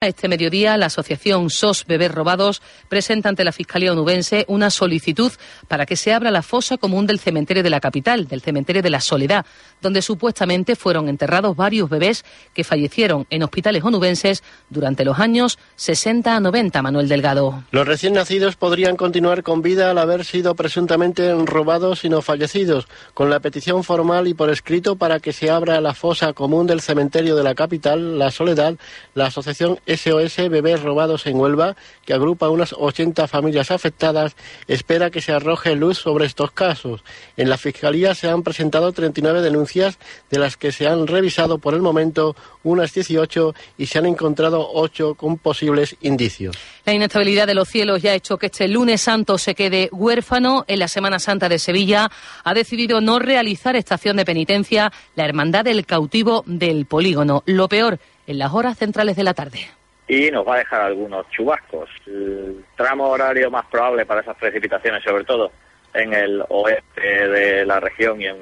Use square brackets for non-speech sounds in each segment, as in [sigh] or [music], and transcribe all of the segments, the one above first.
Este mediodía, la asociación SOS Bebés Robados presenta ante la Fiscalía onubense una solicitud para que se abra la fosa común del cementerio de la capital, del cementerio de la Soledad, donde supuestamente fueron enterrados varios bebés que fallecieron en hospitales onubenses durante los años 60 a 90, Manuel Delgado. Los recién nacidos podrían continuar con vida al haber sido presuntamente robados y no fallecidos, con la petición formal y por escrito para que se abra la fosa común del cementerio de la capital, la Soledad, la asociación SOS Bebés Robados en Huelva, que agrupa unas 80 familias afectadas, espera que se arroje luz sobre estos casos. En la Fiscalía se han presentado 39 denuncias, de las que se han revisado por el momento unas 18 y se han encontrado 8 con posibles indicios. La inestabilidad de los cielos ya ha hecho que este lunes santo se quede huérfano. En la Semana Santa de Sevilla ha decidido no realizar estación de penitencia la Hermandad del Cautivo del Polígono. Lo peor, en las horas centrales de la tarde y nos va a dejar algunos chubascos. El tramo horario más probable para esas precipitaciones, sobre todo en el oeste de la región y en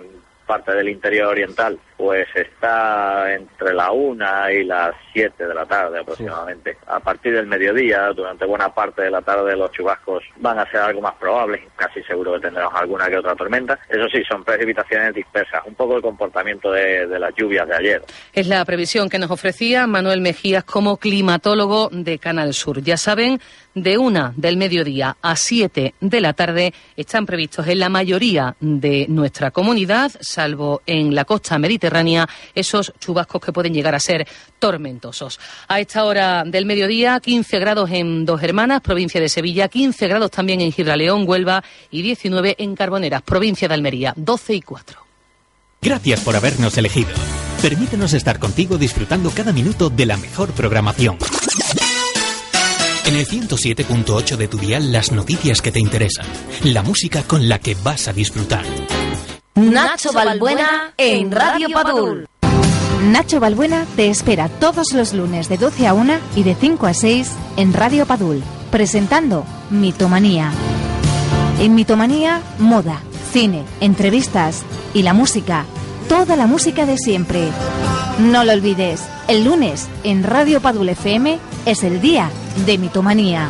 parte del interior oriental, pues está entre la una y las siete de la tarde aproximadamente. A partir del mediodía, durante buena parte de la tarde, los chubascos van a ser algo más probables, casi seguro que tendremos alguna que otra tormenta. Eso sí, son precipitaciones dispersas, un poco el comportamiento de, de las lluvias de ayer. Es la previsión que nos ofrecía Manuel Mejías como climatólogo de Canal Sur. Ya saben, de una del mediodía a siete de la tarde están previstos en la mayoría de nuestra comunidad, salvo en la costa mediterránea, esos chubascos que pueden llegar a ser tormentosos. A esta hora del mediodía, 15 grados en Dos Hermanas, provincia de Sevilla, 15 grados también en Gibraleón, Huelva y 19 en Carboneras, provincia de Almería, 12 y 4. Gracias por habernos elegido. Permítenos estar contigo disfrutando cada minuto de la mejor programación. En el 107.8 de tu dial las noticias que te interesan, la música con la que vas a disfrutar. Nacho Balbuena en Radio Padul. Nacho Balbuena te espera todos los lunes de 12 a 1 y de 5 a 6 en Radio Padul, presentando Mitomanía. En Mitomanía, moda, cine, entrevistas y la música, toda la música de siempre. No lo olvides, el lunes en Radio Padul FM es el día de mitomanía.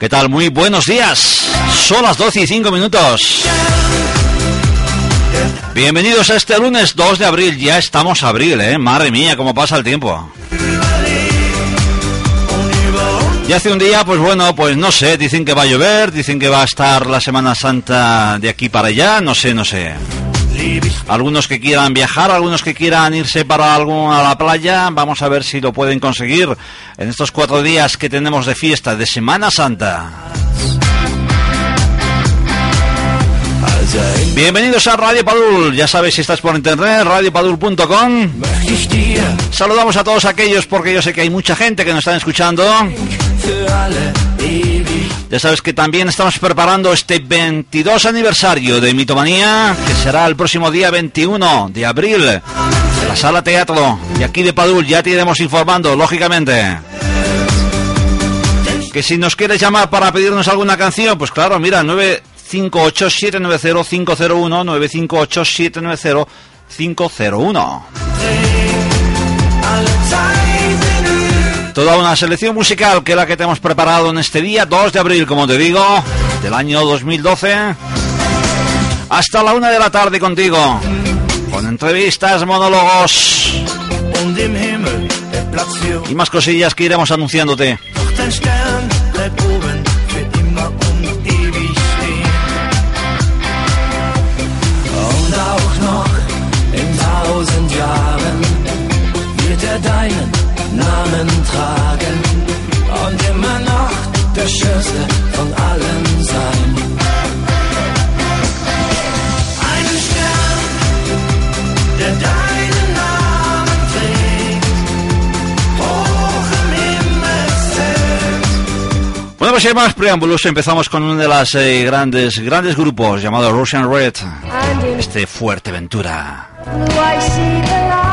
¿Qué tal? Muy buenos días. Son las 12 y 5 minutos. Bienvenidos a este lunes 2 de abril. Ya estamos abril, ¿eh? Madre mía, cómo pasa el tiempo. Y hace un día, pues bueno, pues no sé, dicen que va a llover, dicen que va a estar la Semana Santa de aquí para allá, no sé, no sé. Algunos que quieran viajar, algunos que quieran irse para algún la playa, vamos a ver si lo pueden conseguir en estos cuatro días que tenemos de fiesta de Semana Santa. Bienvenidos a Radio Padul. Ya sabes si estás por internet, radiopadul.com. Saludamos a todos aquellos porque yo sé que hay mucha gente que nos está escuchando. Ya sabes que también estamos preparando este 22 aniversario de Mitomanía, que será el próximo día 21 de abril. La sala teatro y aquí de Padul ya te iremos informando, lógicamente. Que si nos quieres llamar para pedirnos alguna canción, pues claro, mira, 9 958-790-501, 958-790-501. Toda una selección musical que es la que te hemos preparado en este día, 2 de abril, como te digo, del año 2012. Hasta la una de la tarde contigo, con entrevistas, monólogos y más cosillas que iremos anunciándote. Tragen und immer noch der Schönste von allen sein. Einen Stern, der deinen Namen trägt, hoch im Himmel pues sin más preámbulos empezamos con uno de los eh, grandes, grandes grupos llamado Russian Red. Este Fuerteventura. Para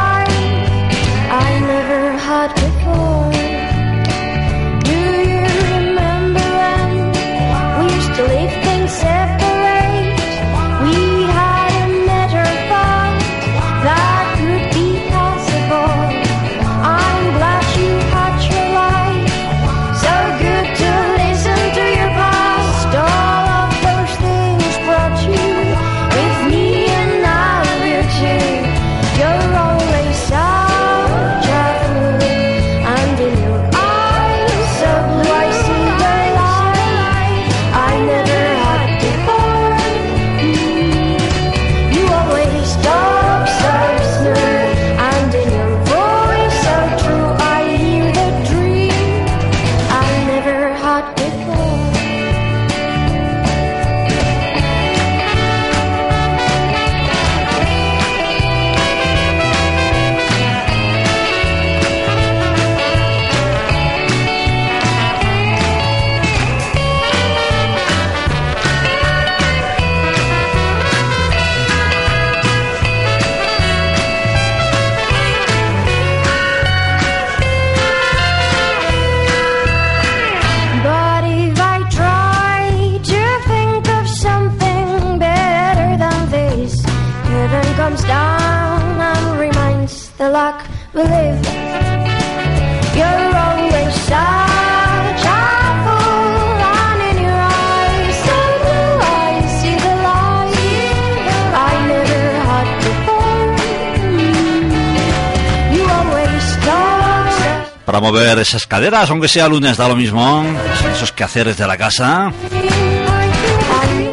esas caderas, aunque sea lunes, da lo mismo. Esos quehaceres de la casa.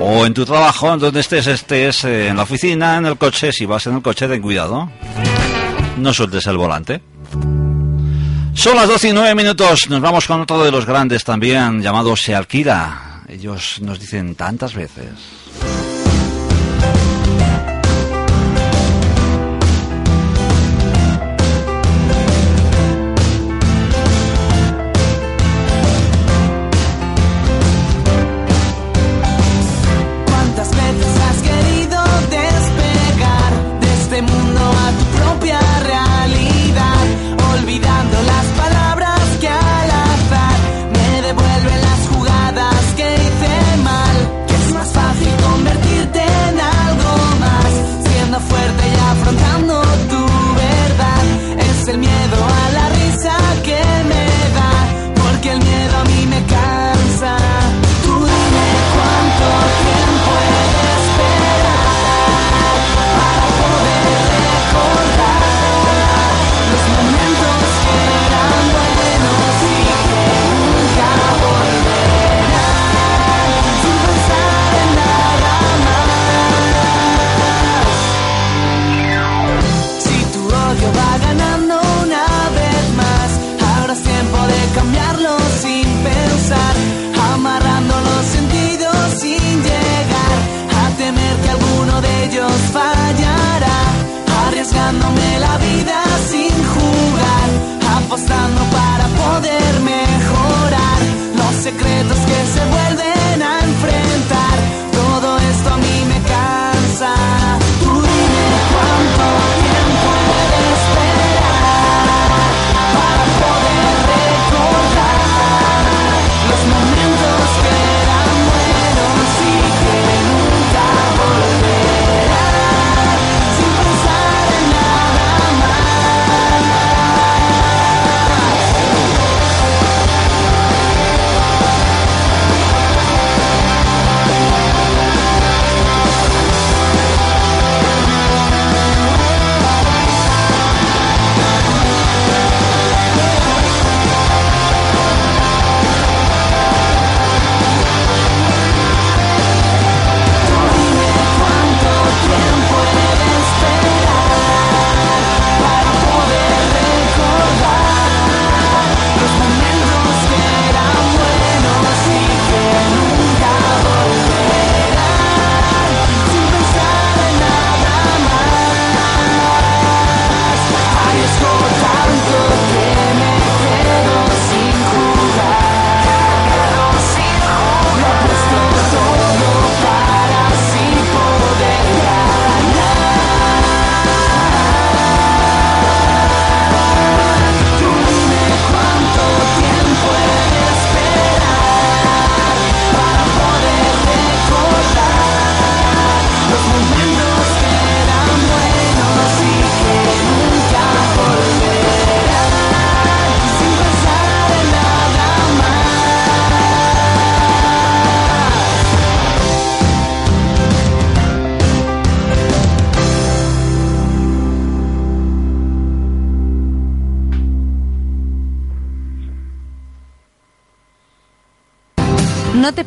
O en tu trabajo, donde estés, estés eh, en la oficina, en el coche. Si vas en el coche, ten cuidado. No sueltes el volante. Son las 12 y 9 minutos. Nos vamos con otro de los grandes también, llamado Se. Ellos nos dicen tantas veces.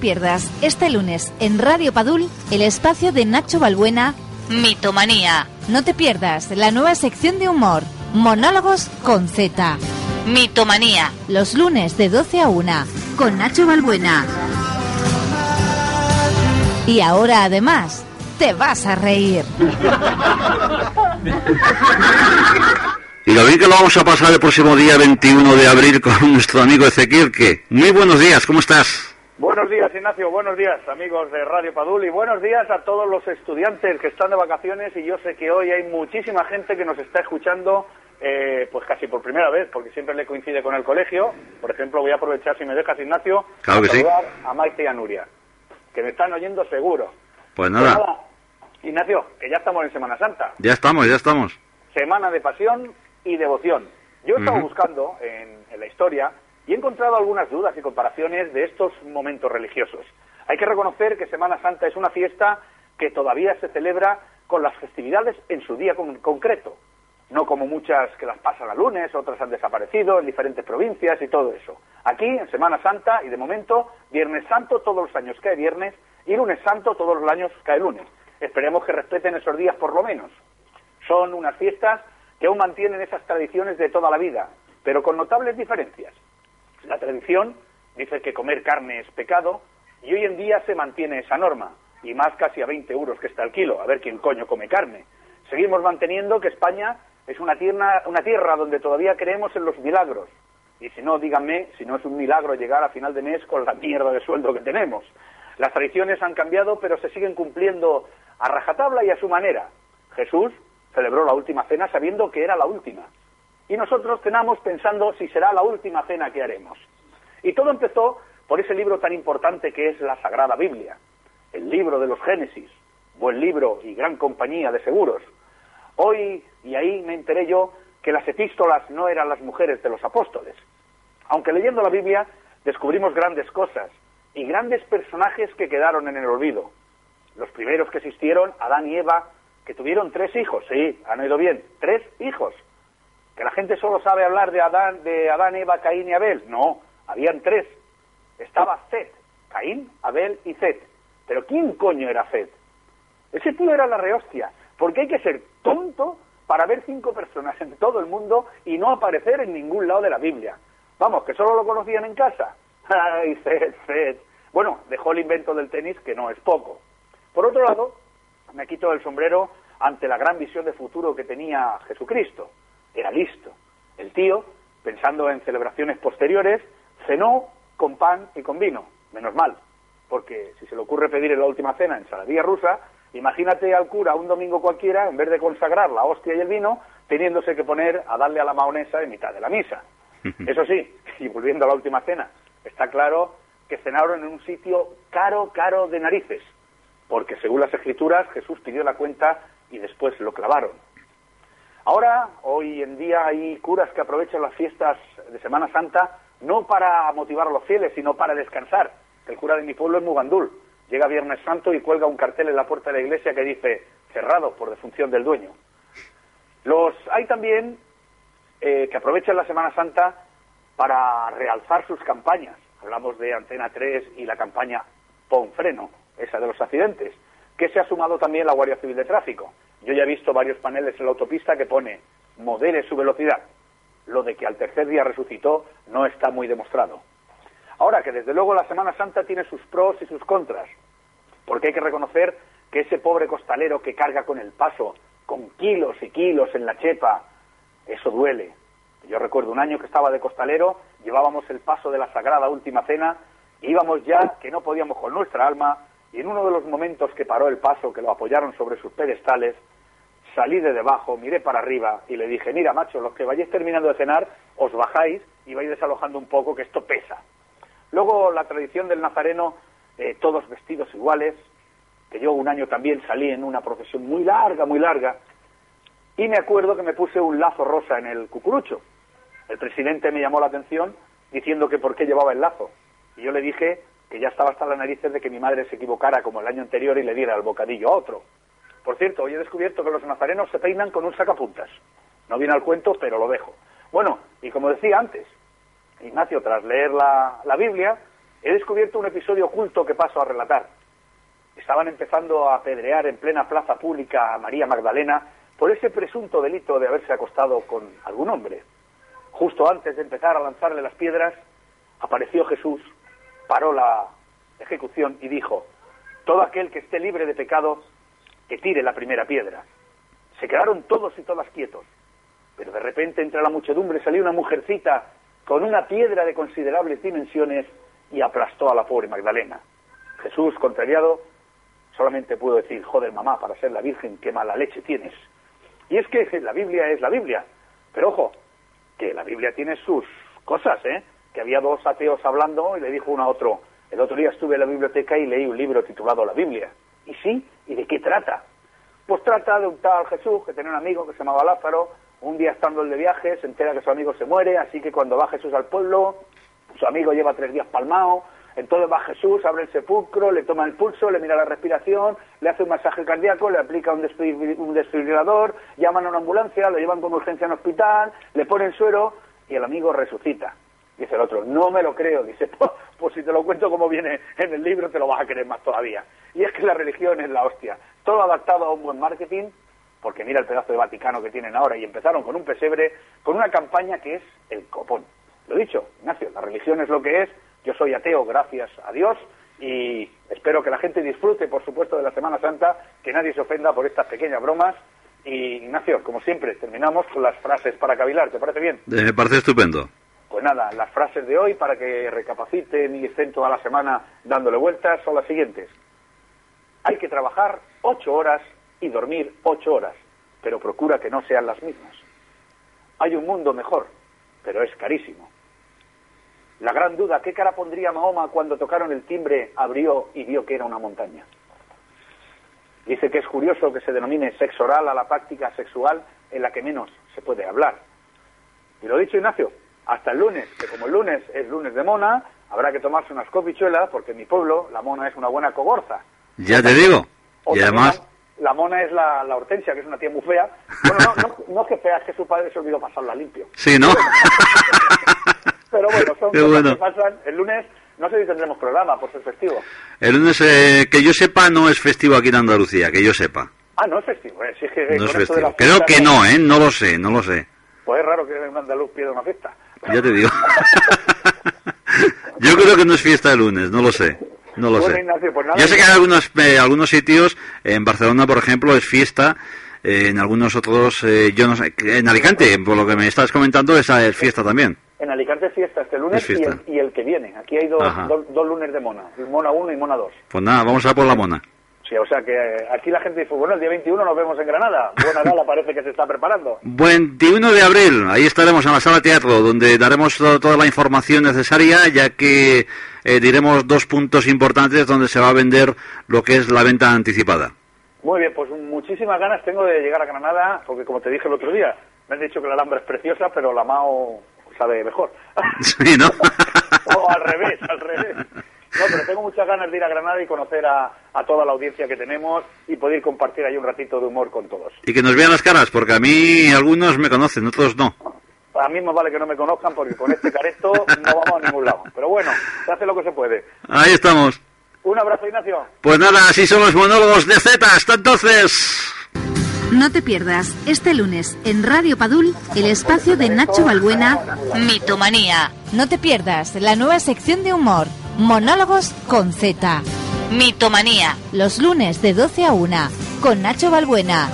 Pierdas este lunes en Radio Padul el espacio de Nacho Balbuena, Mitomanía. No te pierdas la nueva sección de humor, Monólogos con Z. Mitomanía. Los lunes de 12 a 1 con Nacho Balbuena. Y ahora además, te vas a reír. Y lo bien que lo vamos a pasar el próximo día 21 de abril con nuestro amigo Ezequiel, que muy buenos días, ¿cómo estás? Buenos días, Ignacio. Buenos días, amigos de Radio Padul. Y buenos días a todos los estudiantes que están de vacaciones. Y yo sé que hoy hay muchísima gente que nos está escuchando, eh, pues casi por primera vez, porque siempre le coincide con el colegio. Por ejemplo, voy a aprovechar, si me dejas, Ignacio, Claro que a sí. saludar a Maite y a Nuria, que me están oyendo seguro. Pues Pues nada, Ignacio, que ya estamos en Semana Santa. ya estamos, ya estamos. Semana de pasión y devoción. Yo he estado buscando en, en la historia y he encontrado algunas dudas y comparaciones de estos momentos religiosos. Hay que reconocer que Semana Santa es una fiesta que todavía se celebra con las festividades en su día con- concreto, no como muchas que las pasan a lunes, otras han desaparecido en diferentes provincias y todo eso. Aquí, en Semana Santa, y de momento, Viernes Santo todos los años cae viernes y Lunes Santo todos los años cae lunes. Esperemos que respeten esos días por lo menos. Son unas fiestas que aún mantienen esas tradiciones de toda la vida, pero con notables diferencias. La tradición dice que comer carne es pecado y hoy en día se mantiene esa norma, y más casi a 20 euros que está el kilo, a ver quién coño come carne. Seguimos manteniendo que España es una tierra, una tierra donde todavía creemos en los milagros. Y si no, díganme si no es un milagro llegar a final de mes con la mierda de sueldo que tenemos. Las tradiciones han cambiado, pero se siguen cumpliendo a rajatabla y a su manera. Jesús celebró la última cena sabiendo que era la última. Y nosotros cenamos pensando si será la última cena que haremos. Y todo empezó por ese libro tan importante que es la Sagrada Biblia, el libro de los Génesis, buen libro y gran compañía de seguros. Hoy, y ahí me enteré yo, que las epístolas no eran las mujeres de los apóstoles. Aunque leyendo la Biblia descubrimos grandes cosas y grandes personajes que quedaron en el olvido. Los primeros que existieron, Adán y Eva, que tuvieron tres hijos, sí, han oído bien, tres hijos. Que la gente solo sabe hablar de Adán, de Adán, Eva, Caín y Abel. No, habían tres. Estaba Set, Caín, Abel y Set. Pero ¿quién coño era Set? Ese tío era la rehostia, porque hay que ser tonto para ver cinco personas en todo el mundo y no aparecer en ningún lado de la Biblia. Vamos, que solo lo conocían en casa. [laughs] Ay, Set, Set. Bueno, dejó el invento del tenis, que no es poco. Por otro lado, me quito el sombrero ante la gran visión de futuro que tenía Jesucristo. Era listo. El tío, pensando en celebraciones posteriores, cenó con pan y con vino. Menos mal, porque si se le ocurre pedir en la última cena ensaladilla rusa, imagínate al cura un domingo cualquiera, en vez de consagrar la hostia y el vino, teniéndose que poner a darle a la maonesa en mitad de la misa. [laughs] Eso sí, y volviendo a la última cena, está claro que cenaron en un sitio caro, caro de narices, porque según las escrituras Jesús pidió la cuenta y después lo clavaron. Ahora, hoy en día, hay curas que aprovechan las fiestas de Semana Santa no para motivar a los fieles, sino para descansar. El cura de mi pueblo es Mugandul. Llega Viernes Santo y cuelga un cartel en la puerta de la iglesia que dice cerrado por defunción del dueño. Los hay también eh, que aprovechan la Semana Santa para realzar sus campañas. Hablamos de Antena 3 y la campaña Pon Freno, esa de los accidentes, que se ha sumado también la Guardia Civil de Tráfico. Yo ya he visto varios paneles en la autopista que pone modere su velocidad. Lo de que al tercer día resucitó no está muy demostrado. Ahora que desde luego la Semana Santa tiene sus pros y sus contras, porque hay que reconocer que ese pobre costalero que carga con el paso, con kilos y kilos en la chepa, eso duele. Yo recuerdo un año que estaba de costalero, llevábamos el paso de la Sagrada Última Cena, íbamos ya que no podíamos con nuestra alma, y en uno de los momentos que paró el paso, que lo apoyaron sobre sus pedestales, salí de debajo, miré para arriba y le dije, mira macho, los que vayáis terminando de cenar, os bajáis y vais desalojando un poco, que esto pesa. Luego la tradición del nazareno, eh, todos vestidos iguales, que yo un año también salí en una procesión muy larga, muy larga, y me acuerdo que me puse un lazo rosa en el cucurucho. El presidente me llamó la atención diciendo que por qué llevaba el lazo. Y yo le dije que ya estaba hasta las narices de que mi madre se equivocara como el año anterior y le diera el bocadillo a otro. Por cierto, hoy he descubierto que los nazarenos se peinan con un sacapuntas. No viene al cuento, pero lo dejo. Bueno, y como decía antes, Ignacio, tras leer la, la Biblia, he descubierto un episodio oculto que paso a relatar. Estaban empezando a apedrear en plena plaza pública a María Magdalena por ese presunto delito de haberse acostado con algún hombre. Justo antes de empezar a lanzarle las piedras, apareció Jesús, paró la ejecución y dijo, todo aquel que esté libre de pecado, que tire la primera piedra. Se quedaron todos y todas quietos, pero de repente entre la muchedumbre salió una mujercita con una piedra de considerables dimensiones y aplastó a la pobre Magdalena. Jesús, contrariado, solamente pudo decir, joder mamá, para ser la Virgen, qué mala leche tienes. Y es que la Biblia es la Biblia, pero ojo, que la Biblia tiene sus cosas, ¿eh? Que había dos ateos hablando y le dijo uno a otro, el otro día estuve en la biblioteca y leí un libro titulado La Biblia. ¿Y sí? ¿Y de qué trata? Pues trata de un tal Jesús que tenía un amigo que se llamaba Lázaro, un día estando el de viaje se entera que su amigo se muere, así que cuando va Jesús al pueblo, su amigo lleva tres días palmado, entonces va Jesús, abre el sepulcro, le toma el pulso, le mira la respiración, le hace un masaje cardíaco, le aplica un, desfibrilador, llaman a una ambulancia, lo llevan con urgencia al hospital, le ponen suero y el amigo resucita. Dice el otro, no me lo creo. Dice, [laughs] pues, si te lo cuento como viene en el libro, te lo vas a creer más todavía. Y es que la religión es la hostia. Todo adaptado a un buen marketing, porque mira el pedazo de Vaticano que tienen ahora, y empezaron con un pesebre, con una campaña que es el copón. Lo dicho, Ignacio, la religión es lo que es, yo soy ateo, gracias a Dios, y espero que la gente disfrute, por supuesto, de la Semana Santa, que nadie se ofenda por estas pequeñas bromas. Y Ignacio, como siempre, terminamos con las frases para cavilar. ¿Te parece bien? Me parece estupendo. Pues nada, las frases de hoy, para que recapaciten y estén toda la semana dándole vueltas, son las siguientes. Hay que trabajar ocho horas y dormir ocho horas, pero procura que no sean las mismas. Hay un mundo mejor, pero es carísimo. La gran duda, ¿qué cara pondría Mahoma cuando tocaron el timbre, abrió y vio que era una montaña? Dice que es curioso que se denomine sexo oral a la práctica sexual en la que menos se puede hablar. Y lo dicho, Ignacio, hasta el lunes, que como el lunes es lunes de mona, habrá que tomarse unas copichuelas, porque en mi pueblo la mona es una buena cogorza. Ya te digo. y además... La, mona es la, hortensia, que es una tía muy fea. Bueno, no, no, no es que fea, es que su padre se olvidó pasarla limpio. Sí, ¿no? [laughs] Pero bueno, son cosas que pasan. El lunes no sé si tendremos programa por ser festivo. El lunes, eh, que yo sepa, no es festivo aquí en Andalucía, que yo sepa. Ah, no es festivo, eh. que, no es festivo. Creo que no, ¿eh? No lo sé, no lo sé. Pues es raro que en andaluz pierda una fiesta. Ya te digo. yo creo que no es fiesta de lunes, no lo sé. No lo sé. Pues yo sé que en algunos, eh, algunos sitios, en Barcelona, por ejemplo, es fiesta eh, en algunos otros, eh, yo no sé, en Alicante, por lo que me estás comentando, esa es fiesta también. En Alicante es fiesta este lunes y el, que viene. Aquí hay dos, dos, lunes de Mona, Mona 1 y Mona 2. Pues nada, vamos a por la Mona. Sí, o sea que eh, aquí la gente dice, bueno, el día 21 nos vemos en Granada. Buena gala parece que se está preparando. [laughs] 21 de abril, ahí estaremos en la sala teatro, donde daremos toda la información necesaria, ya que diremos dos puntos importantes donde se va a vender lo que es la venta anticipada. Muy bien, pues muchísimas ganas tengo de llegar a Granada, porque como te dije el otro día, me han dicho que la Alhambra es preciosa, pero la Mao sabe mejor. [laughs] Sí, ¿no? [laughs] o al revés, al revés. No, pero tengo muchas ganas de ir a Granada y conocer a, toda la audiencia que tenemos y poder compartir ahí un ratito de humor con todos. Y que nos vean las caras, porque a mí algunos me conocen, otros no. A mí me vale que no me conozcan porque con este careto no vamos a ningún lado. Pero bueno, se hace lo que se puede. Ahí estamos. Un abrazo, Ignacio. Pues nada, así son los monólogos de Z. Hasta entonces. No te pierdas este lunes en Radio Padul el espacio de Nacho Balbuena, Mitomanía. No te pierdas la nueva sección de humor, Monólogos con Z. Mitomanía. Los lunes de 12 a 1 con Nacho Balbuena.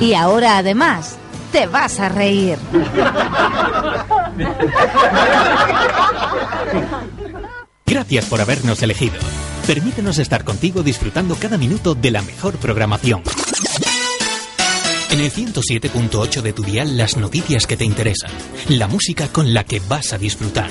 Y ahora además, te vas a reír. Gracias por habernos elegido. Permítenos estar contigo disfrutando cada minuto de la mejor programación. En el 107.8 de tu dial las noticias que te interesan, la música con la que vas a disfrutar.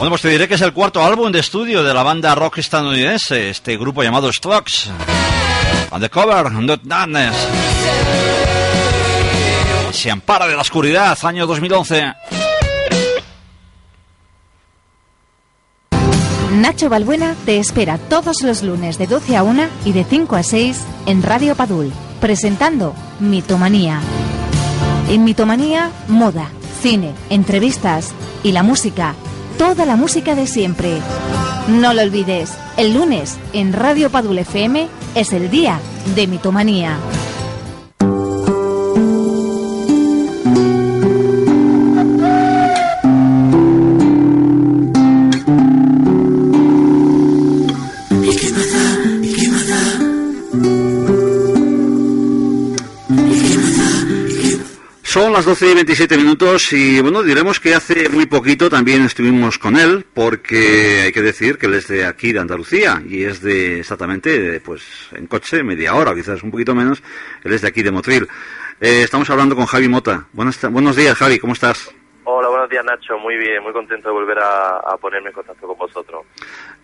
Bueno, pues te diré que es el cuarto álbum de estudio de la banda rock estadounidense, este grupo llamado Strokes. Undercover, Not Darkness. Se ampara de la oscuridad, año 2011. Nacho Balbuena te espera todos los lunes de 12 a 1 y de 5 a 6 en Radio Padul, presentando Mitomanía. En Mitomanía, moda, cine, entrevistas y la música toda la música de siempre. No lo olvides, el lunes en Radio Padul FM es el día de mitomanía. Las 12 y 27 minutos y bueno, diremos que hace muy poquito también estuvimos con él porque hay que decir que él es de aquí, de Andalucía y es de exactamente, pues en coche, media hora, quizás un poquito menos, él es de aquí, de Motril. Eh, estamos hablando con Javi Mota. Buenos, buenos días, Javi, ¿cómo estás? Hola, buenos días Nacho, muy bien, muy contento de volver a, ponerme en contacto con vosotros.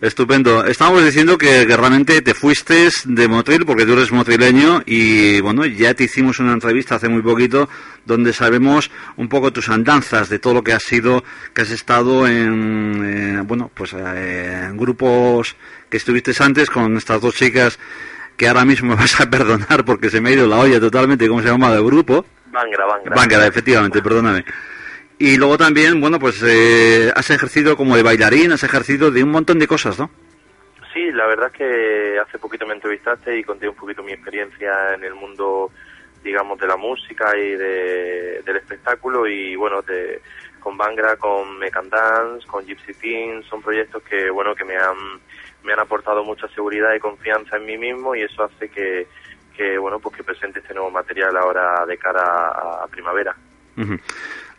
Estupendo. Estábamos diciendo que, realmente te fuiste de Motril porque tú eres motrileño y bueno, ya te hicimos una entrevista hace muy poquito donde sabemos un poco tus andanzas de todo lo que has sido, que has estado en, eh, bueno, pues eh, en grupos que estuviste antes con estas dos chicas que ahora mismo [laughs] me vas a perdonar porque se me ha ido la olla totalmente, ¿cómo se llama el grupo? Bangra, Bangra. Bangra, efectivamente, perdóname. Y luego también, bueno, pues eh, has ejercido como de bailarín, has ejercido de un montón de cosas, ¿no? Sí, la verdad es que hace poquito me entrevistaste y conté un poquito mi experiencia en el mundo, digamos, de la música y de, del espectáculo y bueno, de, con Bangra, con Mecan Dance, con Gypsy Team, son proyectos que, bueno, que me han, me han aportado mucha seguridad y confianza en mí mismo y eso hace que, que bueno, pues que presente este nuevo material ahora de cara a, primavera.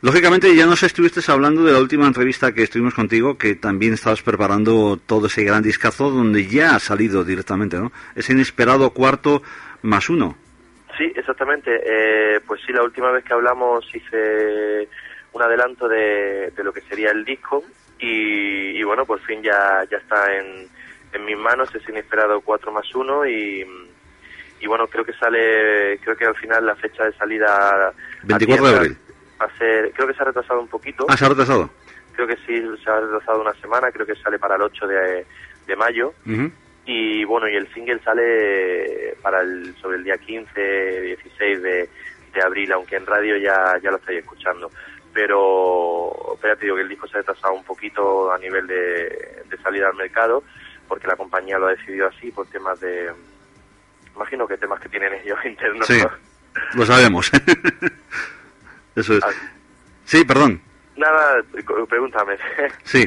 Lógicamente ya nos estuviste hablando de la última entrevista que estuvimos contigo, que también estabas preparando todo ese gran discazo donde ya ha salido directamente, ¿no? Ese inesperado cuarto más uno. Sí, exactamente. Eh, pues sí, la última vez que hablamos hice un adelanto de, lo que sería el disco y, bueno, por fin ya, ya está en, en mis manos ese inesperado 4 más 1 y, y bueno, creo que sale, creo que al final la fecha de salida... 24 de abril creo que se ha retrasado un poquito. Ah, se ha retrasado. Creo que sí, se ha retrasado una semana, creo que sale para el 8 de, mayo. Y bueno, y el single sale para el, sobre el día 15, 16 de, abril, aunque en radio ya, ya lo estáis escuchando. Pero, espérate, digo que el disco se ha retrasado un poquito a nivel de, de salida al mercado, porque la compañía lo ha decidido así por temas de, imagino que temas que tienen ellos [laughs] internos. Sí, lo sabemos. [laughs] Eso es. Ah. Sí, perdón. Nada, pregúntame. [laughs] Sí.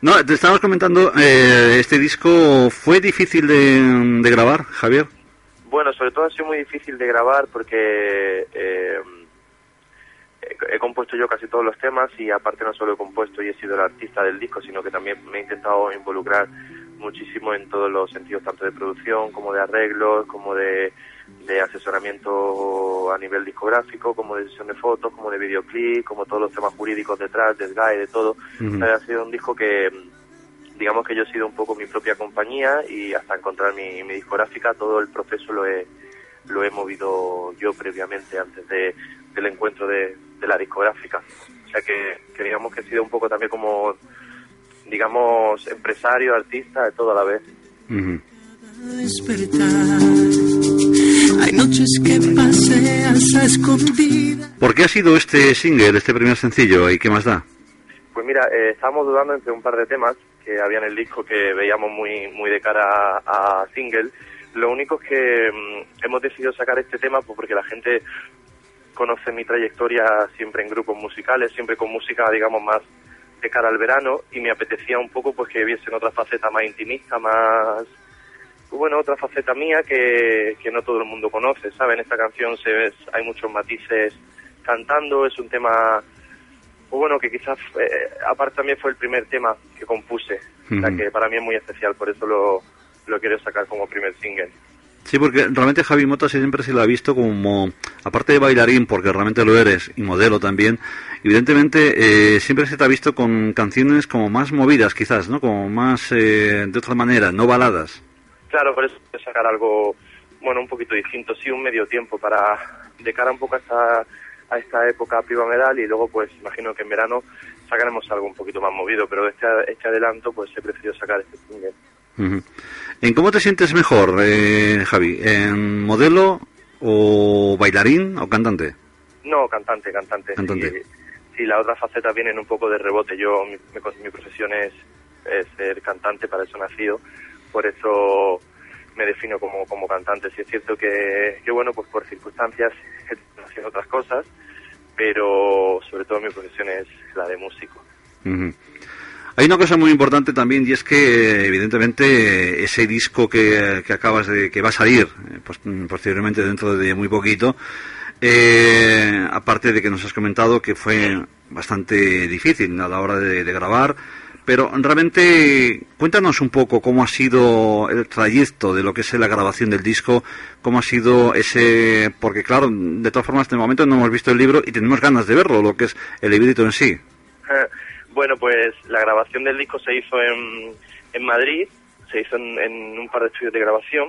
No, te estábamos comentando, eh, este disco fue difícil de, grabar, Javier. Bueno, sobre todo ha sido muy difícil de grabar porque eh, he compuesto yo casi todos los temas y aparte no solo he compuesto y he sido el artista del disco, sino que también me he intentado involucrar muchísimo en todos los sentidos, tanto de producción como de arreglos, como de de asesoramiento a nivel discográfico, como de sesión de fotos, como de videoclip, como todos los temas jurídicos detrás, de Sky, de todo. Ha sido un disco que, digamos que yo he sido un poco mi propia compañía y hasta encontrar mi, discográfica, todo el proceso lo he, lo he movido yo previamente antes de, del encuentro de, la discográfica. O sea que, que digamos que he sido un poco también como, digamos, empresario, artista, de todo a la vez. Hay noches que paseas a escondida. ¿Por qué ha sido este single, este primer sencillo, y qué más da? Pues mira, eh, estábamos dudando entre un par de temas que había en el disco que veíamos muy, muy de cara a, single. Lo único es que mm, hemos decidido sacar este tema pues porque la gente conoce mi trayectoria siempre en grupos musicales, siempre con música, digamos, más de cara al verano y me apetecía un poco pues que viesen otra faceta más intimista, más bueno, otra faceta mía que, que no todo el mundo conoce, ¿saben? En esta canción se ve, hay muchos matices cantando, es un tema, pues bueno, que quizás, eh, aparte también fue el primer tema que compuse, o sea que para mí es muy especial, por eso lo, lo quiero sacar como primer single. Sí, porque realmente Javi Mota siempre se lo ha visto como, aparte de bailarín, porque realmente lo eres, y modelo también, evidentemente eh, siempre se te ha visto con canciones como más movidas quizás, ¿no? Como más eh, de otra manera, no baladas. Claro, por eso sacar algo, bueno, un poquito distinto, sí, un medio tiempo para, de cara un poco a esta, a esta época primaveral y luego pues imagino que en verano sacaremos algo un poquito más movido, pero este, este adelanto pues he preferido sacar este single. ¿En cómo te sientes mejor, eh, Javi? ¿En modelo o bailarín o cantante? No, cantante, cantante. Cantante. Sí, la otra faceta viene en un poco de rebote. Yo, mi, mi profesión es, ser cantante, para eso nacido. Por eso me defino como, como cantante. Sí es cierto que, que, bueno, pues por circunstancias he haciendo otras cosas, pero sobre todo mi profesión es la de músico. Hay una cosa muy importante también y es que evidentemente ese disco que, acabas de que va a salir eh, pues, posteriormente dentro de muy poquito eh, aparte de que nos has comentado que fue bastante difícil a la hora de, grabar pero realmente cuéntanos un poco cómo ha sido el trayecto de lo que es la grabación del disco, cómo ha sido ese, porque claro, de todas formas, en este momento no hemos visto el libro y tenemos ganas de verlo, lo que es el librito en sí. [laughs] Bueno, pues la grabación del disco se hizo en, en Madrid, se hizo en, un par de estudios de grabación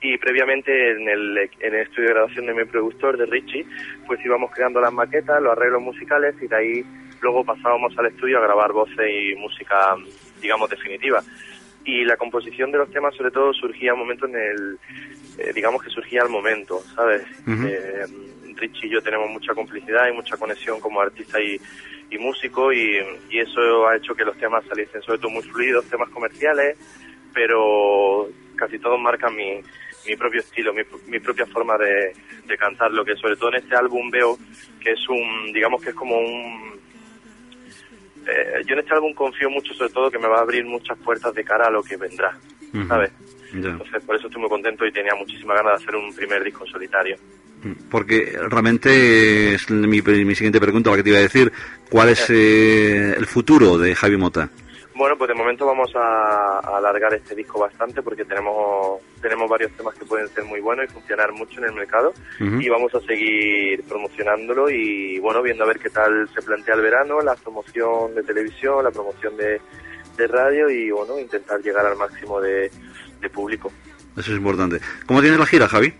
y previamente en el, en el estudio de grabación de mi productor, de Richie, pues íbamos creando las maquetas, los arreglos musicales y de ahí luego pasábamos al estudio a grabar voces y música, digamos, definitiva. Y la composición de los temas sobre todo surgía un momento en el, eh, digamos que surgía al momento, ¿sabes? Eh, Richie y yo tenemos mucha complicidad y mucha conexión como artista y, y músico y, eso ha hecho que los temas saliesen sobre todo muy fluidos, temas comerciales, pero casi todos marcan mi, mi propio estilo, mi, mi propia forma de, de cantar, lo que sobre todo en este álbum veo que es un, digamos que es como un... Eh, yo en este álbum confío mucho sobre todo que me va a abrir muchas puertas de cara a lo que vendrá, ¿sabes? Entonces por eso estoy muy contento y tenía muchísima ganas de hacer un primer disco en solitario. Porque realmente es mi, mi siguiente pregunta, la que te iba a decir, ¿cuál es eh, el futuro de Javi Mota? Bueno, pues de momento vamos a, alargar este disco bastante porque tenemos tenemos varios temas que pueden ser muy buenos y funcionar mucho en el mercado y vamos a seguir promocionándolo y bueno, viendo a ver qué tal se plantea el verano, la promoción de televisión, la promoción de, radio y bueno, intentar llegar al máximo de, de público. Eso es importante. ¿Cómo tienes la gira, Javi?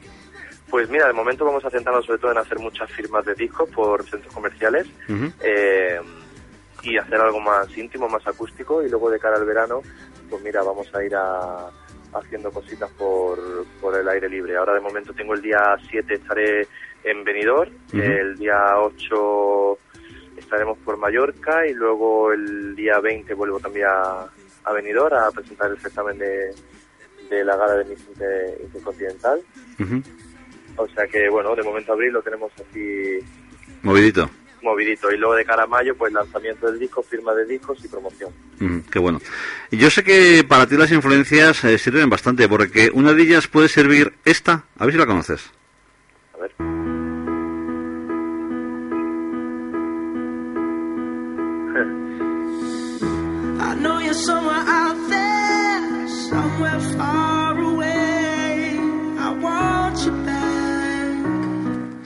Pues mira, de momento vamos a centrarnos sobre todo en hacer muchas firmas de discos por centros comerciales eh, y hacer algo más íntimo, más acústico y luego de cara al verano, pues mira, vamos a ir a, haciendo cositas por, por el aire libre. Ahora de momento tengo el día 7 estaré en Benidorm, el día 8 estaremos por Mallorca y luego el día 20 vuelvo también a, a Benidorm a presentar el certamen de, de la gala de Miss Intercontinental. O sea que, bueno, de momento abril lo tenemos así... Movidito. Movidito. Y luego de cara a mayo, pues lanzamiento del disco, firma de discos y promoción. qué bueno. Yo sé que para ti las influencias eh, sirven bastante, porque una de ellas puede servir esta. A ver si la conoces. A ver.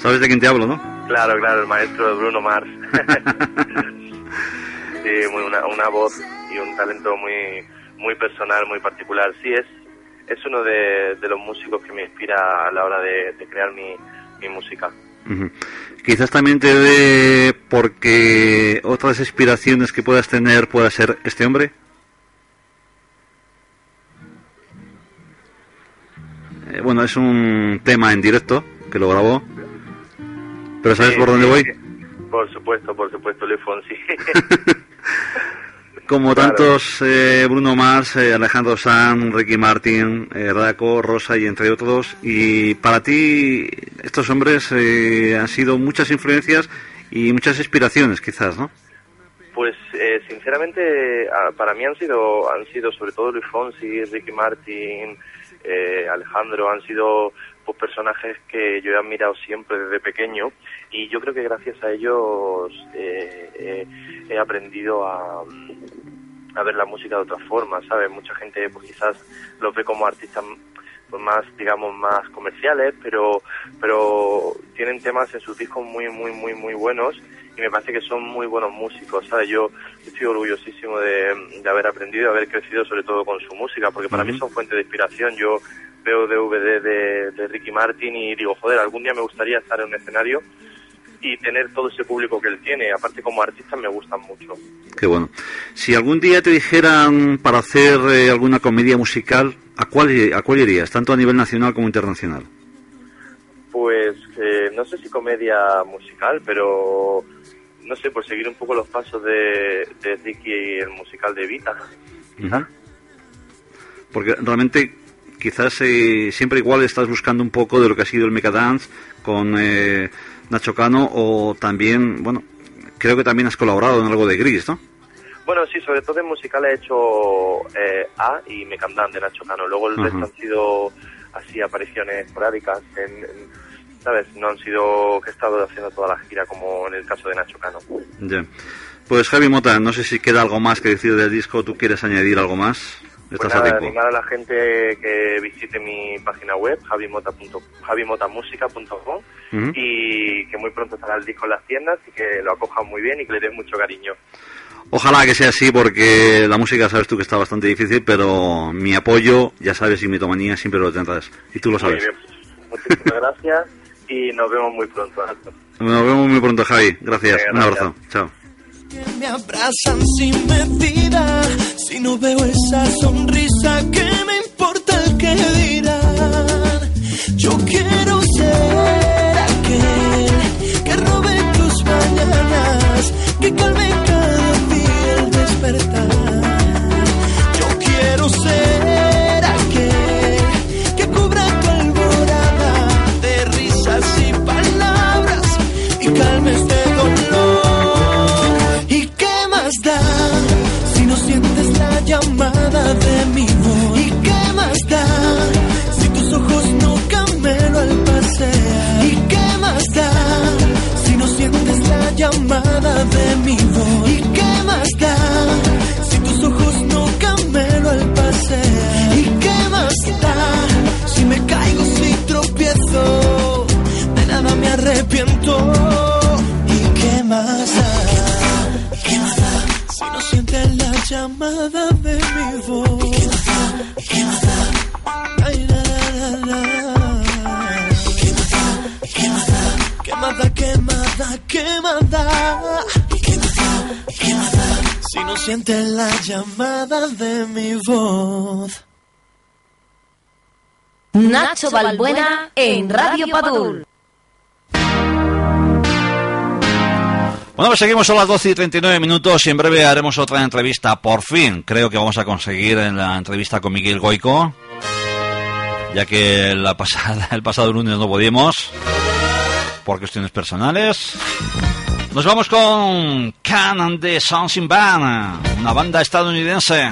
¿Sabes de quién te hablo, no? Claro, claro, el maestro Bruno Mars. [laughs] sí, muy, una, una, voz y un talento muy muy personal, muy particular. Sí, es, es uno de, los músicos que me inspira a la hora de, crear mi, mi música. Quizás también te dé porque otras inspiraciones que puedas tener pueda ser este hombre. Eh, bueno, es un tema en directo que lo grabó ¿Pero sabes por dónde voy? Por supuesto, por supuesto, Luis Fonsi. [laughs] Como tantos, eh, Bruno Mars, eh, Alejandro Sanz, Ricky Martin, eh, Raco, Rosa y entre otros. Y para ti, estos hombres han sido muchas influencias y muchas inspiraciones, quizás, ¿no? Pues sinceramente, para mí han sido, han sido sobre todo Luis Fonsi, Ricky Martin, Alejandro, han sido pues, personajes que yo he admirado siempre desde pequeño y yo creo que gracias a ellos eh, eh, he aprendido a, a, ver la música de otra forma, ¿sabes? Mucha gente pues quizás los ve como artistas más digamos más comerciales pero pero tienen temas en sus discos muy muy muy muy buenos y me parece que son muy buenos músicos sabes yo estoy orgullosísimo de, de haber aprendido de haber crecido sobre todo con su música porque para mí son fuente de inspiración. Yo veo DVD de, de Ricky Martin y digo joder algún día me gustaría estar en un escenario y tener todo ese público que él tiene. Aparte, como artista, me gustan mucho. Qué bueno. Si algún día te dijeran para hacer eh, alguna comedia musical, ¿a cuál, ¿a cuál irías, tanto a nivel nacional como internacional? Pues eh, no sé si comedia musical, pero no sé, por seguir un poco los pasos de, de Ricky y el musical de Vita. Porque realmente quizás eh, siempre igual estás buscando un poco de lo que ha sido el Dance con eh, Nacho Cano o también, bueno, creo que también has colaborado en algo de Gris, ¿no? Bueno, sí, sobre todo en musical he hecho eh, A y Me Candan de Nacho Cano. Luego el resto han sido así apariciones esporádicas, en, ¿sabes? No han sido que he estado haciendo toda la gira como en el caso de Nacho Cano. Ya. Pues Javi Mota, no sé si queda algo más que decir del disco, ¿tú quieres añadir algo más? Pues nada, animar a la gente que visite mi página web, javimota.música.com y que muy pronto estará el disco en las tiendas y que lo acojan muy bien y que le den mucho cariño. Ojalá que sea así porque la música sabes tú que está bastante difícil, pero mi apoyo, ya sabes, y mi tomanía siempre lo tendrás. Y tú lo sabes. Muchísimas gracias y nos vemos muy pronto. Nos vemos muy pronto, Javi. Gracias. Un abrazo. Chao que me abrazan sin medida. Si no veo esa sonrisa, ¿qué me importa el que dirán? Yo quiero ser aquel que robe tus mañanas, que calme de mi voz? ¿Y qué más da si tus ojos no camelo al pasear? ¿Y qué más da si me caigo, si tropiezo? De nada me arrepiento. ¿Y qué más da? Si no sientes la llamada de mi voz. ¿Qué más da? Ay, la, ¿Qué más da? ¿Qué más da? ¿Qué más da? Si no sientes la llamada de mi voz. Nacho Balbuena en Radio Padul. Bueno, pues seguimos a las 12 y 39 minutos y en breve haremos otra entrevista. Por fin, creo que vamos a conseguir en la entrevista con Miguel Goico, ya que la pasada, [laughs] el pasado lunes no podíamos por cuestiones personales. Nos vamos con Canon de Sounds in Band, una banda estadounidense.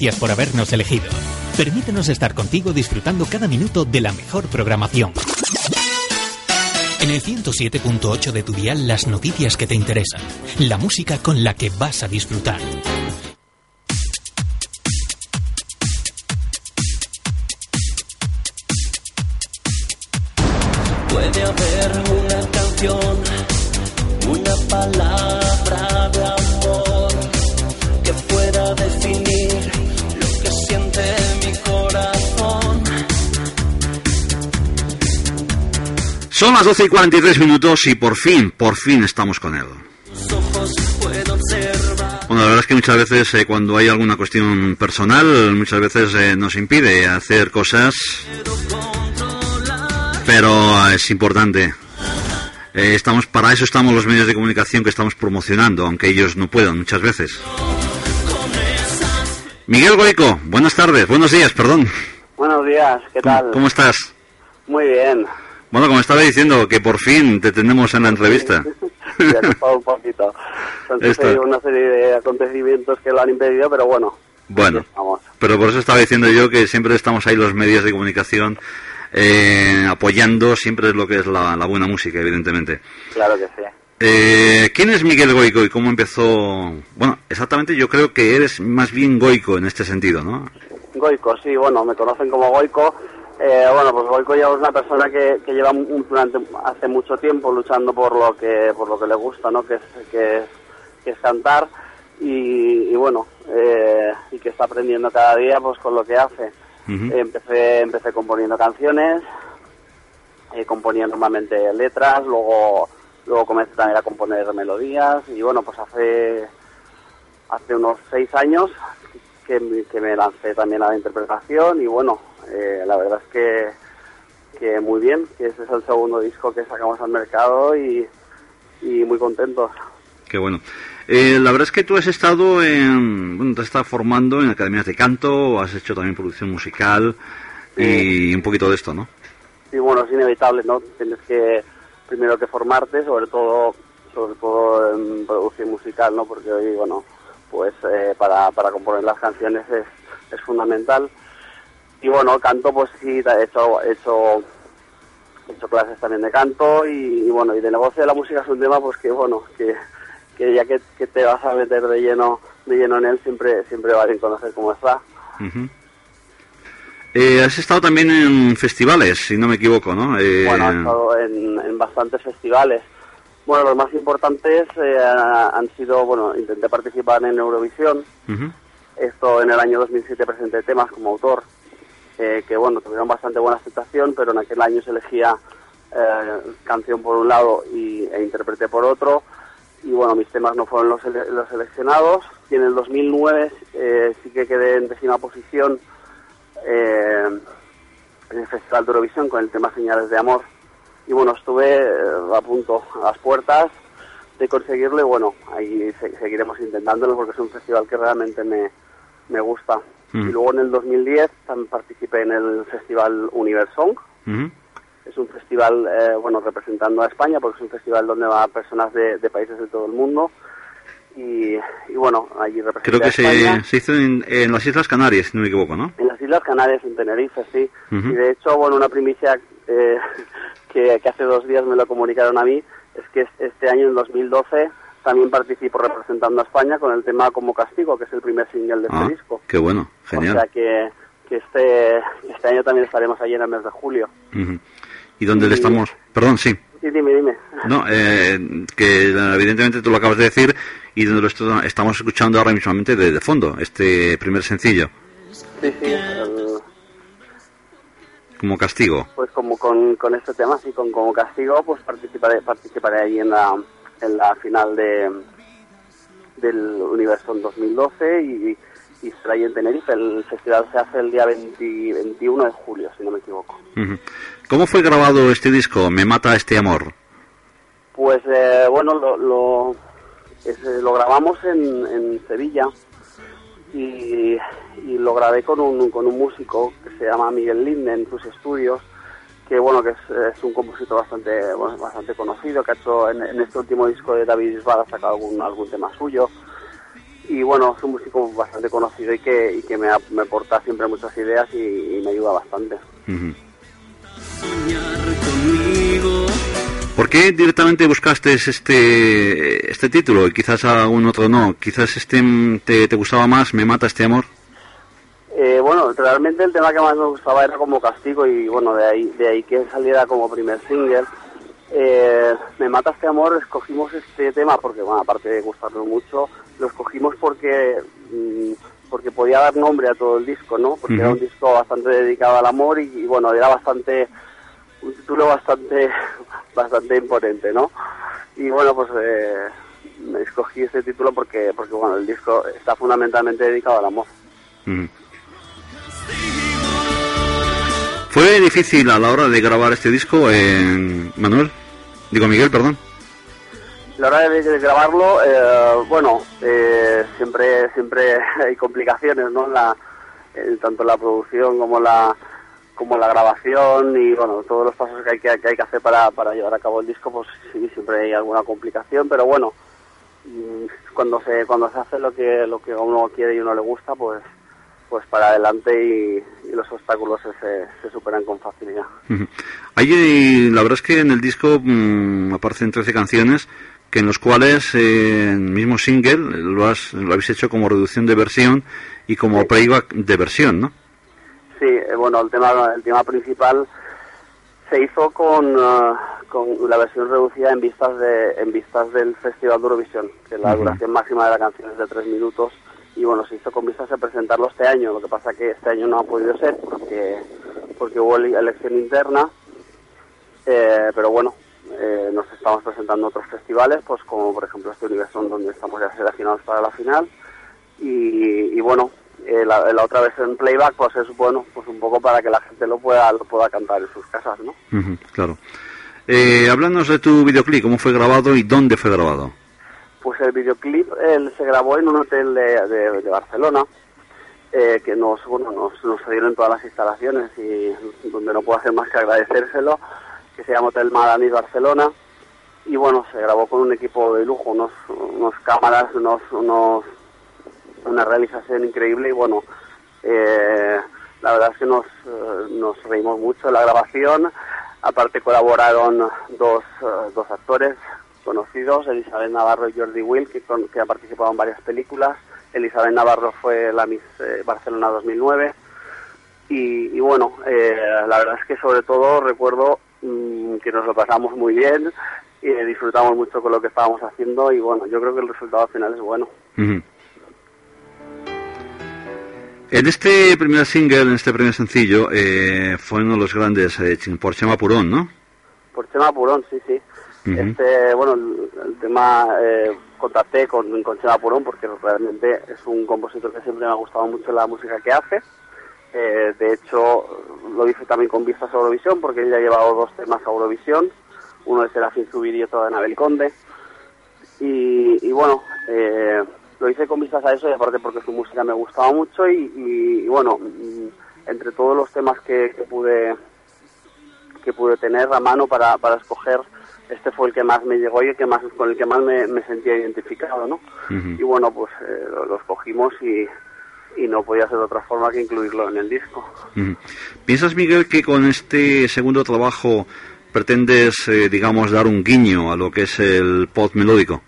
Gracias por habernos elegido. Permítenos estar contigo disfrutando cada minuto de la mejor programación. En el 107.8 de tu dial las noticias que te interesan, la música con la que vas a disfrutar. Son las 12 y 43 minutos y por fin, por fin estamos con él. Bueno, la verdad es que muchas veces eh, cuando hay alguna cuestión personal, muchas veces eh, nos impide hacer cosas, pero eh, es importante. Eh, estamos para eso estamos los medios de comunicación que estamos promocionando, aunque ellos no puedan muchas veces. Miguel Goico, buenas tardes, buenos días, perdón. Buenos días, ¿qué tal? ¿Cómo estás? Muy bien. Bueno, como estaba diciendo, que por fin te tenemos en la entrevista. Costado un poquito. Son Esto. sucedido una serie de acontecimientos que lo han impedido, pero bueno, Bueno, pero por eso estaba diciendo yo que siempre estamos ahí los medios de comunicación eh, apoyando siempre lo que es la, la buena música, evidentemente. Claro que sí. Eh, ¿Quién es Miguel Goico y cómo empezó? Bueno, exactamente yo creo que eres más bien Goico en este sentido, ¿no? Goico, sí, bueno, me conocen como Goico. Eh, bueno, pues Goico ya es una persona que, que lleva un- durante hace mucho tiempo luchando por lo que por lo que le gusta, ¿no? Que es, que es, que es cantar y, y bueno, eh, y que está aprendiendo cada día pues con lo que hace. Empecé, empecé componiendo canciones, eh, componía normalmente letras, luego luego comencé también a componer melodías y bueno, pues hace hace unos seis años que, me- que me lancé también a la interpretación y bueno, eh, la verdad es que, que muy bien, que ese es el segundo disco que sacamos al mercado y, y muy contentos. Qué bueno. Eh, la verdad es que tú has estado en, bueno, te has estado formando en academias de canto, has hecho también producción musical y un poquito de esto, ¿no? Y bueno, es inevitable, ¿no? Tienes que primero que formarte, sobre todo sobre todo en producción musical, ¿no? Porque hoy, bueno, pues eh, para, para componer las canciones es, es fundamental. Y bueno, canto, pues sí, he hecho, he hecho, he hecho clases también de canto y, y bueno, y de negocio de la música es un tema, pues que bueno, que, que ya que, que te vas a meter de lleno de lleno en él, siempre siempre va bien conocer cómo está. Eh, has estado también en festivales, si no me equivoco, ¿no? Eh, Bueno, he estado en, en bastantes festivales. Bueno, los más importantes eh, han sido, bueno, intenté participar en Eurovisión. Esto en el año 2007 presenté temas como autor, que bueno, tuvieron bastante buena aceptación, pero en aquel año se elegía eh, canción por un lado y, e intérprete por otro. Y bueno, mis temas no fueron los, sele- los seleccionados. Y en el 2009 eh, sí que quedé en décima posición eh, en el Festival de Eurovisión con el tema Señales de Amor. Y bueno, estuve eh, a punto, a las puertas de conseguirlo y bueno, ahí se- seguiremos intentándolo porque es un festival que realmente me, me gusta. Mm. Y luego en el 2010 también participé en el Festival Universong. Ujú. Es un festival, eh, bueno, representando a España porque es un festival donde van personas de, de países de todo el mundo. Y, y bueno, allí representé Creo a que España. se, se hizo en, en las Islas Canarias, si no me equivoco, ¿no? En las Islas Canarias, en Tenerife, sí. Y de hecho, bueno, una primicia eh, [laughs] que, que hace dos días me lo comunicaron a mí es que es- este año, en 2012, también participo representando a España con el tema Como Castigo, que es el primer single de este Ah, disco. qué bueno, O sea genial. que, que este, este año también estaremos allí en el mes de julio. ¿Y dónde le estamos? Perdón, sí. Sí, dime, dime. No, eh, que evidentemente tú lo acabas de decir y donde lo estamos escuchando ahora mismamente de, de fondo, este primer sencillo, Sí, sí. el- como castigo. pues como con, con este tema, sí, con Como Castigo, pues participaré, participaré ahí en la, en la final de del Universo en 2012 y, y será en Tenerife. El festival se hace el día 20 21 de julio, si no me equivoco. ¿Cómo fue grabado este disco, Me mata este amor? Pues eh, bueno, lo, lo, ese- lo grabamos en, en Sevilla y, y lo grabé con un, con un músico que se llama Miguel Linde en sus estudios, que bueno, que es, es un compositor bastante bueno, bastante conocido, que ha hecho en, en este último disco de David Bisbal ha sacado algún, algún tema suyo. y bueno, es un músico bastante conocido y que, y que me, me aporta siempre muchas ideas y, y me ayuda bastante. ¿Por qué directamente buscaste este este título y quizás algún otro no? Quizás este mm, te, te gustaba más, Me mata este amor. Eh, bueno, realmente el tema que más me gustaba era como castigo y bueno, de ahí, de ahí que saliera como primer single. Eh, me mata este amor, escogimos este tema porque, bueno, aparte de gustarnos mucho, lo escogimos porque mm, porque podía dar nombre a todo el disco, ¿no? Porque era un disco bastante dedicado al amor y, y, bueno, era bastante un título bastante [laughs] bastante imponente, ¿no? Y bueno, pues eh, me escogí este título porque porque bueno, el disco está fundamentalmente dedicado al amor. ¿Fue difícil a la hora de grabar este disco, en Manuel? Digo, Miguel, perdón. la hora de, grabarlo, eh, bueno, eh, siempre siempre [laughs] hay complicaciones, ¿no? La, en tanto la producción como la como la grabación y bueno todos los pasos que hay que, que hay que hacer para, para llevar a cabo el disco, pues sí siempre hay alguna complicación, pero bueno mm, cuando se cuando se hace lo que lo que uno quiere y uno le gusta, pues pues para adelante y, y los obstáculos se, se, superan con facilidad. Hay, eh, la verdad es que en el disco mm, aparecen 13 canciones que en los cuales eh, el mismo single lo, has, lo habéis hecho como reducción de versión y como playback de versión, ¿no? Sí, eh, bueno, el tema, el tema principal se hizo con, eh, con la versión reducida en vistas de en vistas del Festival de Eurovisión, que la duración máxima de la canción es de tres minutos y bueno, se hizo con vistas a presentarlo este año. Lo que pasa que este año no ha podido ser porque porque hubo ele- elección interna, eh, pero bueno, eh, nos estamos presentando en otros festivales, pues como por ejemplo este Universo donde estamos ya seleccionados para la final y, bueno eh, la, otra vez en playback pues es bueno pues un poco para que la gente lo pueda lo pueda cantar en sus casas no claro. Eh, háblanos de tu videoclip, cómo fue grabado y dónde fue grabado. Pues el videoclip él se grabó en un hotel de, Barcelona eh, que nos bueno nos, nos dieron todas las instalaciones y donde no puedo hacer más que agradecérselo que se llama Hotel Madrid Barcelona. Y bueno se grabó con un equipo de lujo unos unos cámaras unos unos una realización increíble y bueno eh, la verdad es que nos eh, nos reímos mucho de la grabación. Aparte colaboraron dos eh, dos actores conocidos Elizabeth Navarro y Jordi Will que, con- que ha participado en varias películas Elizabeth Navarro fue la Miss eh, Barcelona 2009 y, y bueno, eh, la verdad es que sobre todo recuerdo mm, que nos lo pasamos muy bien y disfrutamos mucho con lo que estábamos haciendo y bueno, yo creo que el resultado final es bueno. En este primer single, en este primer sencillo, eh, fue uno de los grandes eh, por Chema Purón, ¿no? Por Chema Purón, sí, sí. Este, bueno, el, tema eh, contacté con, con Purón porque realmente es un compositor que siempre me ha gustado mucho la música que hace. Eh, de hecho, lo hice también con vistas a Eurovisión porque él ya ha llevado dos temas a Eurovisión. Uno de Serafín Subir y otro de Anabel Conde. Y, y bueno, eh, lo hice con vistas a eso y aparte porque su música me gustaba mucho y, y- y bueno, mm, entre todos los temas que, que pude que pude tener a mano para, para escoger, este fue el que más me llegó y el que más con el que más me, me sentía identificado, ¿no? Y bueno, pues eh, lo, lo escogimos y, y no podía ser de otra forma que incluirlo en el disco. ¿Piensas, Miguel, que con este segundo trabajo pretendes, eh, digamos, dar un guiño a lo que es el pop melódico?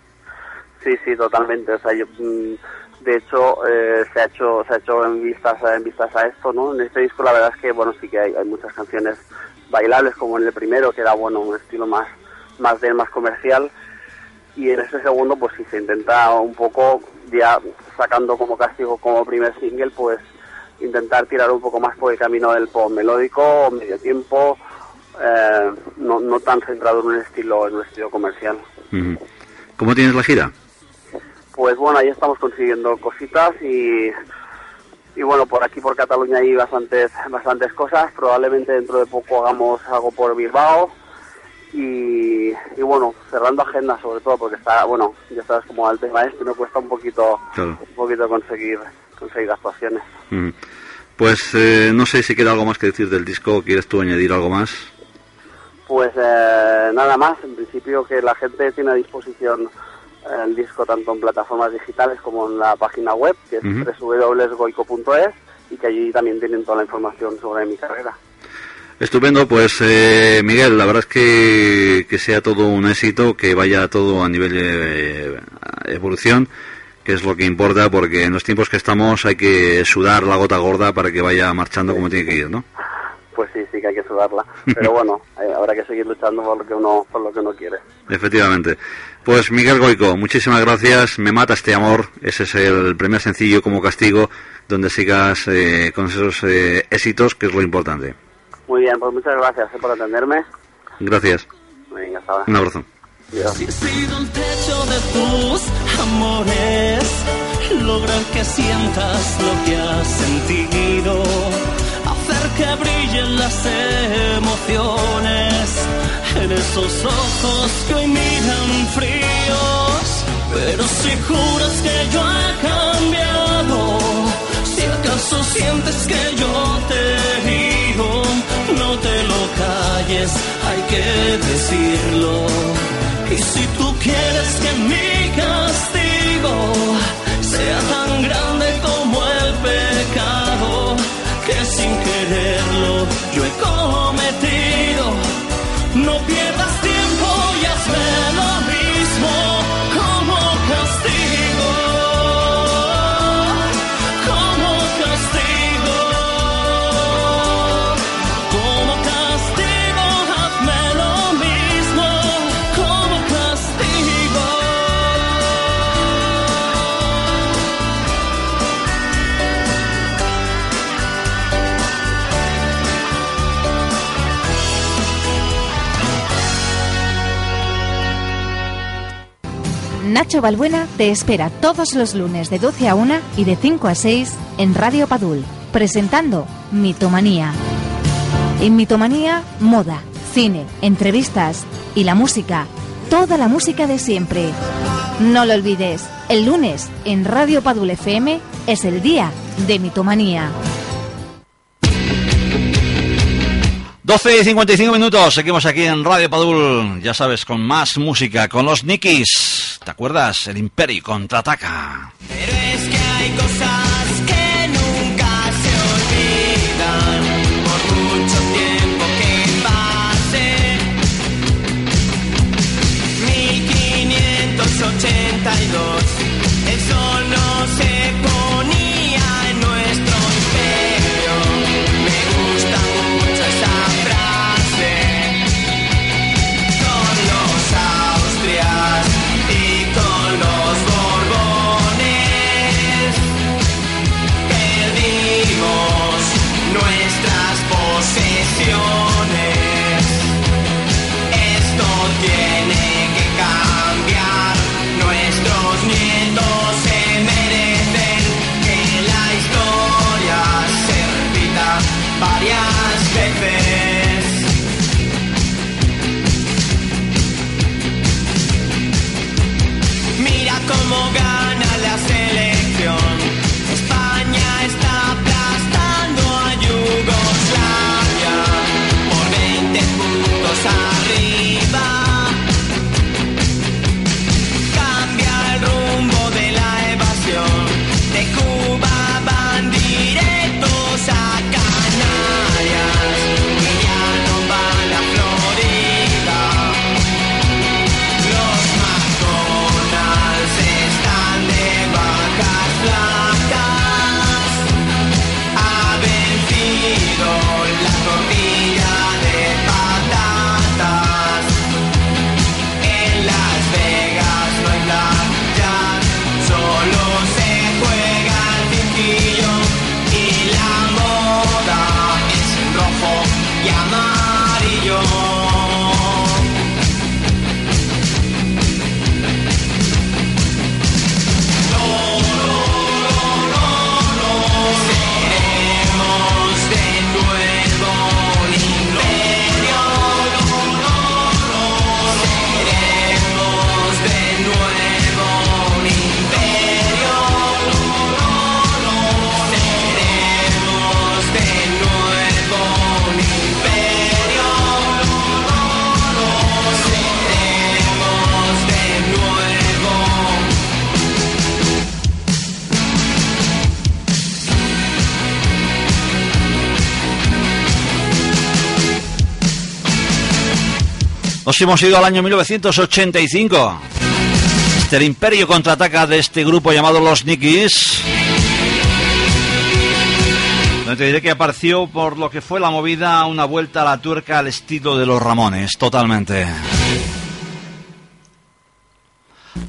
Sí, sí, totalmente. O sea, yo, mm, de hecho, eh, se ha hecho se ha hecho en vistas en vistas a esto, ¿no? En este disco la verdad es que bueno sí que hay, hay muchas canciones bailables como en el primero que era bueno un estilo más más de más comercial y en este segundo pues sí se intenta un poco ya sacando como castigo como primer single pues intentar tirar un poco más por el camino del pop melódico medio tiempo eh, no, no tan centrado en un estilo en un estilo comercial. ¿Cómo tienes la gira? Pues bueno, ahí estamos consiguiendo cositas y, y bueno, por aquí por Cataluña hay bastantes, bastantes cosas. Probablemente dentro de poco hagamos algo por Bilbao y, y bueno, cerrando agenda sobre todo porque está, bueno, ya sabes cómo va el tema este, me cuesta un poquito, Claro. un poquito conseguir, conseguir actuaciones. Ujú. Pues eh, no sé si queda algo más que decir del disco. ¿Quieres tú añadir algo más? Pues eh, nada más, en principio que la gente tiene a disposición el disco tanto en plataformas digitales como en la página web, que es Ujú. www.goico.es, y que allí también tienen toda la información sobre mi carrera. Estupendo, pues eh, Miguel, la verdad es que, que sea todo un éxito, que vaya todo a nivel de evolución, que es lo que importa, porque en los tiempos que estamos hay que sudar la gota gorda para que vaya marchando como tiene que ir, ¿no? Pues sí, sí que hay que sudarla. [laughs] Pero bueno, eh, habrá que seguir luchando por lo que uno, por lo que uno quiere. Efectivamente. Pues Miguel Goico, muchísimas gracias. Me mata este amor. Ese es el primer sencillo como castigo, donde sigas eh, con esos eh, éxitos, que es lo importante. Muy bien, pues muchas gracias eh, por atenderme. Gracias. Venga, hasta ahora. Un abrazo. Adiós. Si he sido el techo de tus amores, lograr que sientas lo que has sentido, hacer que brillen las emociones en esos ojos que hoy miran fríos. Pero si juras que yo he cambiado, si acaso sientes que yo te he no te lo calles, hay que decirlo. Y si tú quieres que mi castigo sea tan grande como el pecado que sin quererlo Nacho Balbuena te espera todos los lunes de 12 a 1 y de 5 a 6 en Radio Padul, presentando Mitomanía. En Mitomanía, moda, cine, entrevistas y la música, toda la música de siempre. No lo olvides, el lunes en Radio Padul FM es el día de Mitomanía. 12 y 55 minutos, seguimos aquí en Radio Padul, ya sabes, con más música, con los Nikis. ¿Te acuerdas? El Imperio contraataca. Pero es que hay cosas Hemos ido al año 1985. Este el imperio contraataca de este grupo llamado Los Nikis. Donde te diré que apareció por lo que fue la movida una vuelta a la tuerca al estilo de los Ramones, totalmente.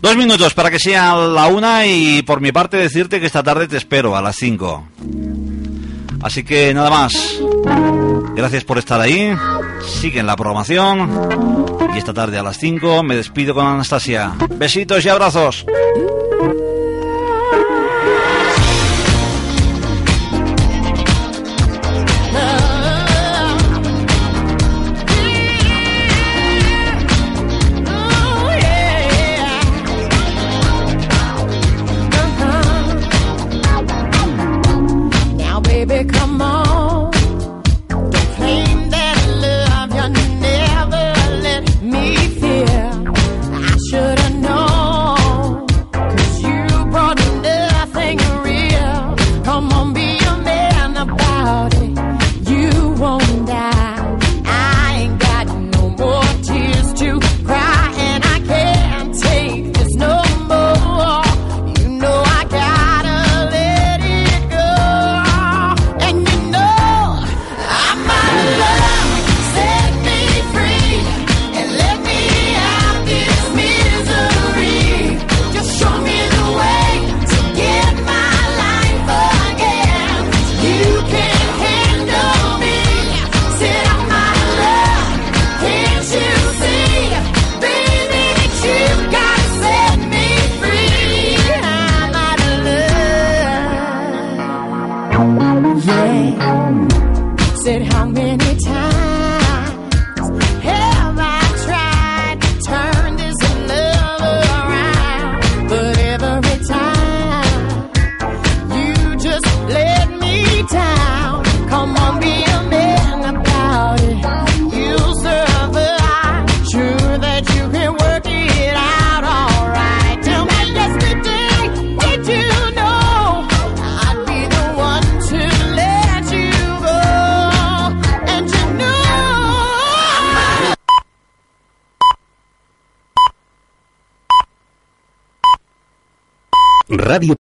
Dos minutos para que sea la una y por mi parte decirte que esta tarde te espero a las cinco. Así que nada más. Gracias por estar ahí. Sigue en la programación. Y esta tarde a las 5 me despido con Anastasia. Besitos y abrazos. Radio